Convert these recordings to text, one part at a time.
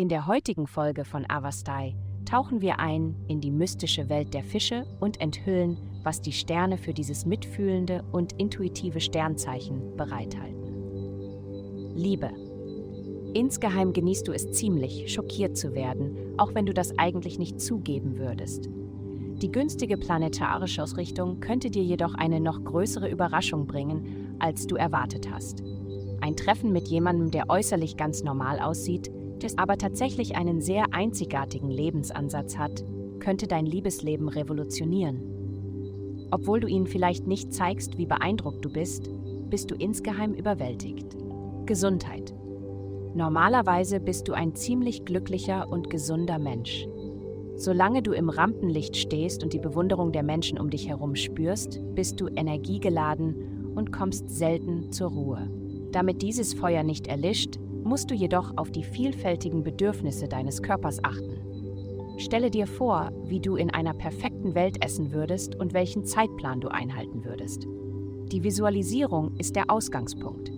In der heutigen Folge von Avastai tauchen wir ein in die mystische Welt der Fische und enthüllen, was die Sterne für dieses mitfühlende und intuitive Sternzeichen bereithalten. Liebe. Insgeheim genießt du es ziemlich, schockiert zu werden, auch wenn du das eigentlich nicht zugeben würdest. Die günstige planetarische Ausrichtung könnte dir jedoch eine noch größere Überraschung bringen, als du erwartet hast. Ein Treffen mit jemandem, der äußerlich ganz normal aussieht, der aber tatsächlich einen sehr einzigartigen Lebensansatz hat, könnte dein Liebesleben revolutionieren. Obwohl du ihnen vielleicht nicht zeigst, wie beeindruckt du bist, bist du insgeheim überwältigt. Gesundheit. Normalerweise bist du ein ziemlich glücklicher und gesunder Mensch. Solange du im Rampenlicht stehst und die Bewunderung der Menschen um dich herum spürst, bist du energiegeladen und kommst selten zur Ruhe. Damit dieses Feuer nicht erlischt, musst du jedoch auf die vielfältigen Bedürfnisse deines Körpers achten. Stelle dir vor, wie du in einer perfekten Welt essen würdest und welchen Zeitplan du einhalten würdest. Die Visualisierung ist der Ausgangspunkt.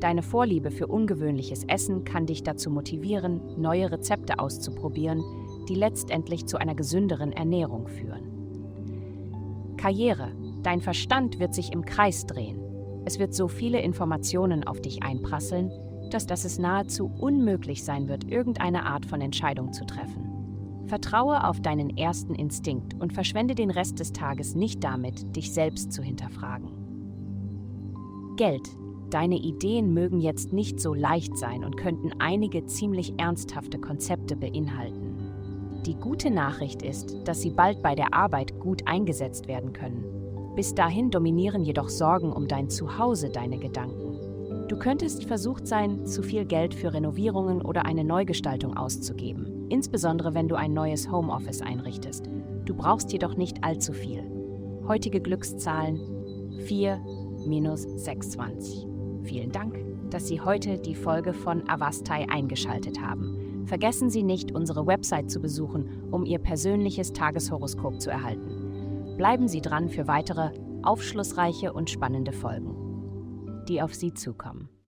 Deine Vorliebe für ungewöhnliches Essen kann dich dazu motivieren, neue Rezepte auszuprobieren, die letztendlich zu einer gesünderen Ernährung führen. Karriere. Dein Verstand wird sich im Kreis drehen. Es wird so viele Informationen auf dich einprasseln, dass, es nahezu unmöglich sein wird, irgendeine Art von Entscheidung zu treffen. Vertraue auf deinen ersten Instinkt und verschwende den Rest des Tages nicht damit, dich selbst zu hinterfragen. Geld. Deine Ideen mögen jetzt nicht so leicht sein und könnten einige ziemlich ernsthafte Konzepte beinhalten. Die gute Nachricht ist, dass sie bald bei der Arbeit gut eingesetzt werden können. Bis dahin dominieren jedoch Sorgen um dein Zuhause deine Gedanken. Du könntest versucht sein, zu viel Geld für Renovierungen oder eine Neugestaltung auszugeben, insbesondere wenn du ein neues Homeoffice einrichtest. Du brauchst jedoch nicht allzu viel. Heutige Glückszahlen 4 minus 620. Vielen Dank, dass Sie heute die Folge von Avastai eingeschaltet haben. Vergessen Sie nicht, unsere Website zu besuchen, um Ihr persönliches Tageshoroskop zu erhalten. Bleiben Sie dran für weitere aufschlussreiche und spannende Folgen die auf Sie zukommen.